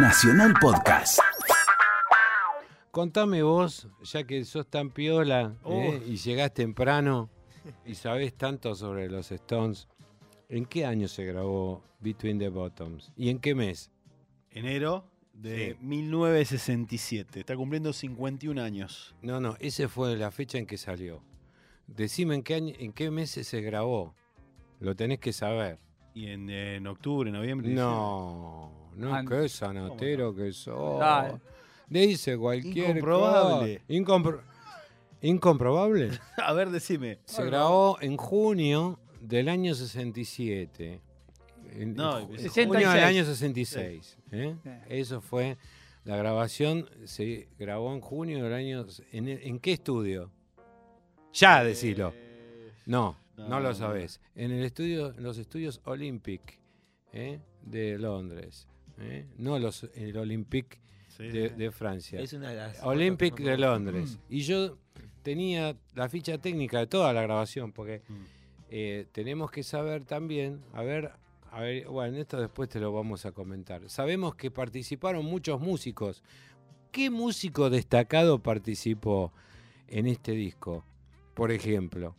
Nacional Podcast. Contame vos, ya que sos tan piola Oh. ¿eh? y llegás temprano y sabés tanto sobre los Stones, ¿en qué año se grabó Between the Bottoms? ¿Y en qué mes? Enero de Sí. 1967. Está cumpliendo 51 años. No, no, esa fue la fecha en que salió. Decime en qué, año, en qué meses se grabó. Lo tenés que saber. Y en, en octubre, noviembre. No, no, qué sanatero que sos. Dale. Dice cualquier Incomprobable. cosa. Incompro- ¿Incomprobable? A ver, decime. Se grabó en junio del año 67. En, No, en ju- es- junio del 66. año 66. ¿eh? Sí. Eso fue. La grabación se grabó en junio del año. ¿En, en qué estudio? Ya, decilo. Eh, No, no, lo no. sabés. En el estudio, en los estudios Olympic ¿eh? de Londres. ¿eh? No los, el Olympic sí, de, sí. de Francia. Es una de las Olympic de Londres. Y yo tenía la ficha técnica de toda la grabación, porque Mm. eh, tenemos que saber también, a ver, a ver, bueno, esto después te lo vamos a comentar. Sabemos que participaron muchos músicos. ¿Qué músico destacado participó en este disco? Por ejemplo.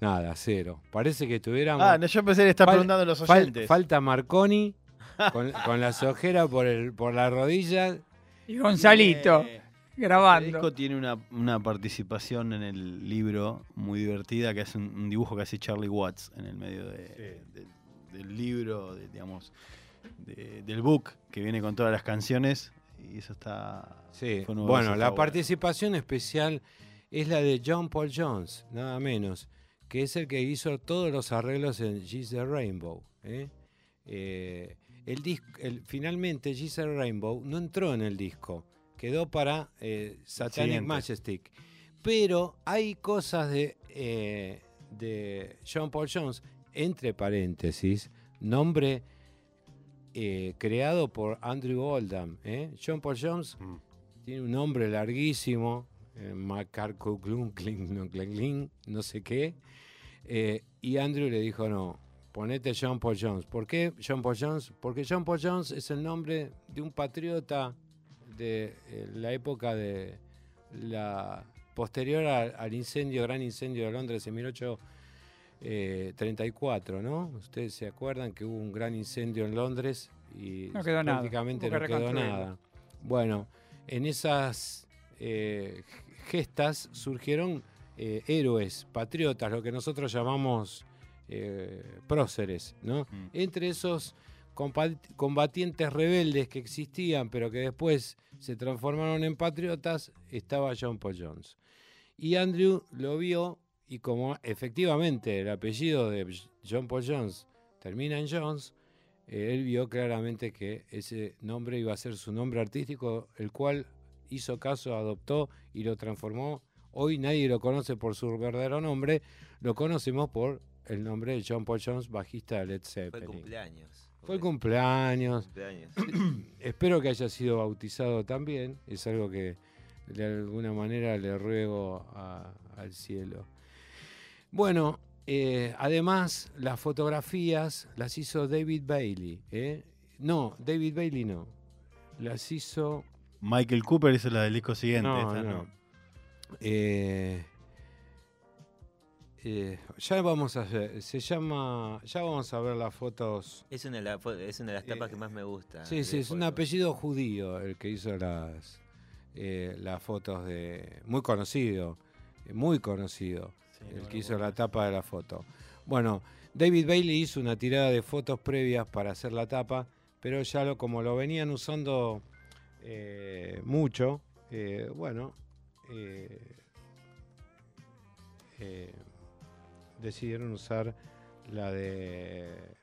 Nada, cero. Parece que tuviéramos... Ah, no, yo pensé que le está Fal- preguntando a los Fal- oyentes. falta Marconi con, con las ojeras por, el, por la rodilla. Y Gonzalito, Eh, El grabando. disco tiene una, una participación en el libro muy divertida, que es un, un dibujo que hace Charlie Watts en el medio de- de- del libro, de- digamos, de- del book, que viene con todas las canciones. Y eso está. Sí. Bueno, la participación especial es la de John Paul Jones, nada menos, que es el que hizo todos los arreglos en She's the Rainbow. ¿eh? Eh, el disco, el- finalmente, She's the Rainbow no entró en el disco, quedó para eh, Satanic Siguiente. Majestic. Pero hay cosas de, de John Paul Jones, entre paréntesis, nombre creado por Andrew Oldham. John Paul Jones Mm. tiene un nombre larguísimo, eh, Macarcuclunclin, no, sé qué. eh, y Andrew le dijo, no, ponete John Paul Jones. ¿Por qué John Paul Jones? Porque John Paul Jones es el nombre de un patriota de eh, la época de la posterior al, al incendio, gran incendio de Londres en 1834, ¿no? Ustedes se acuerdan que hubo un gran incendio en Londres y No quedó nada, prácticamente que no quedó nada. Bueno, en esas eh, gestas surgieron eh, héroes, patriotas, lo que nosotros llamamos eh, próceres, ¿no? Mm. Entre esos combatientes rebeldes que existían, pero que después se transformaron en patriotas, estaba John Paul Jones. Y Andrew lo vio y como efectivamente el apellido de John Paul Jones termina en Jones, él vio claramente que ese nombre iba a ser su nombre artístico, el cual hizo caso, adoptó y lo transformó. Hoy nadie lo conoce por su verdadero nombre, lo conocemos por el nombre de John Paul Jones, bajista de Led Fue el Zeppelin. cumpleaños. Fue el cumpleaños. cumpleaños. Espero que haya sido bautizado también. Es algo que de alguna manera le ruego a- al cielo. Bueno, eh, además las fotografías las hizo David Bailey. ¿eh? No, David Bailey no. Las hizo... Michael Cooper hizo la del disco siguiente. No, esta, no. Eh, eh, ya vamos a ver, se llama, ya vamos a ver las fotos. Es una, de la es una de las tapas Eh, que más me gusta. Sí, sí, es un apellido judío el que hizo las, eh, las fotos de... Muy conocido, muy conocido, Sí, el que hizo la tapa de la foto. Bueno, David Bailey hizo una tirada de fotos previas para hacer la tapa, pero ya lo, como lo venían usando eh, mucho, eh, bueno, eh, decidieron usar la de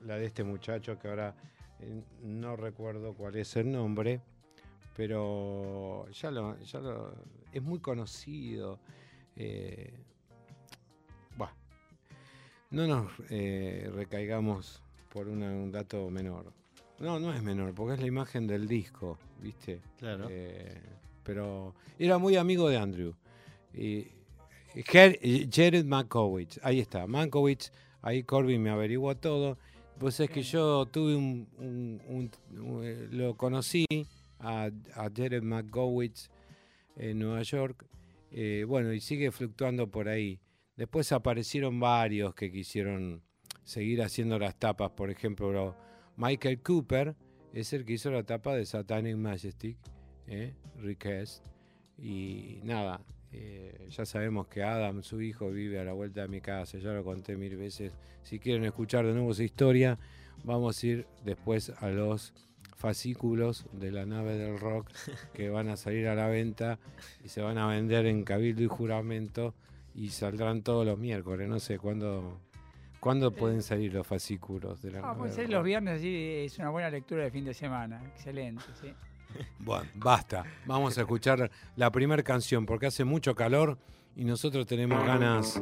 la de este muchacho que ahora no recuerdo cuál es el nombre, pero ya lo, ya lo- es muy conocido. no nos recaigamos por un dato menor. No, no es menor, porque es la imagen del disco, ¿viste? Claro. Eh, pero era muy amigo de Andrew. Y Jared Mankowitz, ahí está, Mankowitz, ahí Corbin me averiguó todo. Pues es que yo tuve un, un- un- un- eh, lo conocí a, a Jared McGowitz en Nueva York, eh, bueno, y sigue fluctuando por ahí. Después aparecieron varios que quisieron seguir haciendo las tapas, por ejemplo, Michael Cooper es el que hizo la tapa de Satanic Majestic, ¿eh? Request, y nada, eh, ya sabemos que Adam, su hijo, vive a la vuelta de mi casa, ya lo conté mil veces. Si quieren escuchar de nuevo esa historia, vamos a ir después a los fascículos de la nave del rock que van a salir a la venta y se van a vender en Cabildo y Juramento y saldrán todos los miércoles. No sé cuándo, cuándo pueden salir los fascículos de la Ah, nave puede del ser rock. los viernes, así es una buena lectura de fin de semana. Excelente, sí. Bueno, basta. Vamos a escuchar la primera canción porque hace mucho calor y nosotros tenemos ganas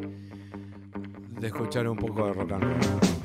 de escuchar un poco de rock and roll.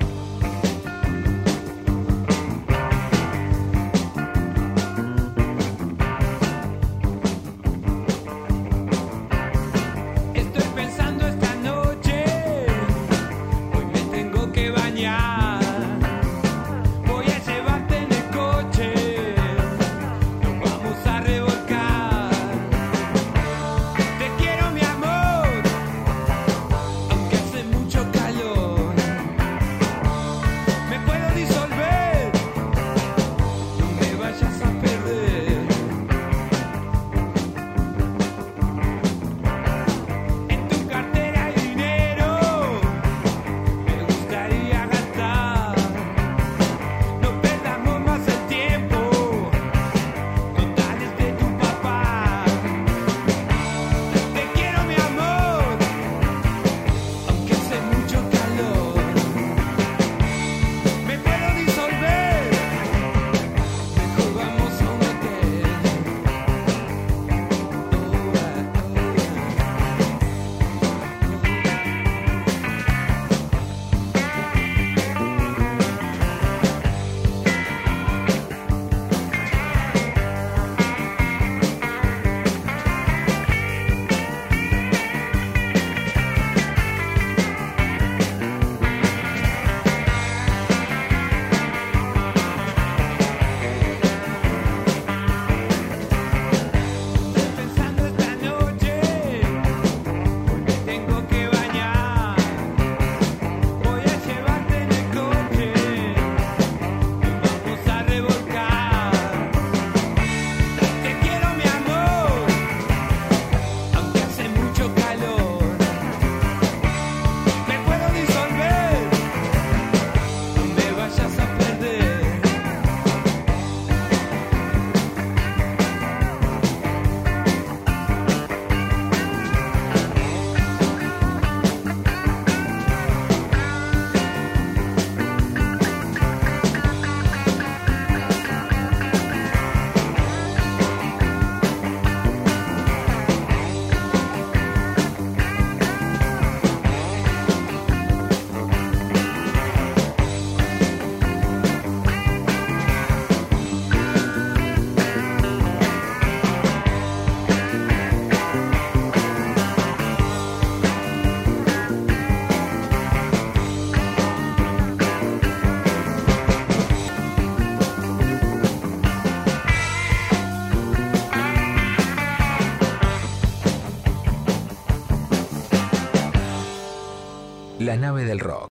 Nave del rock.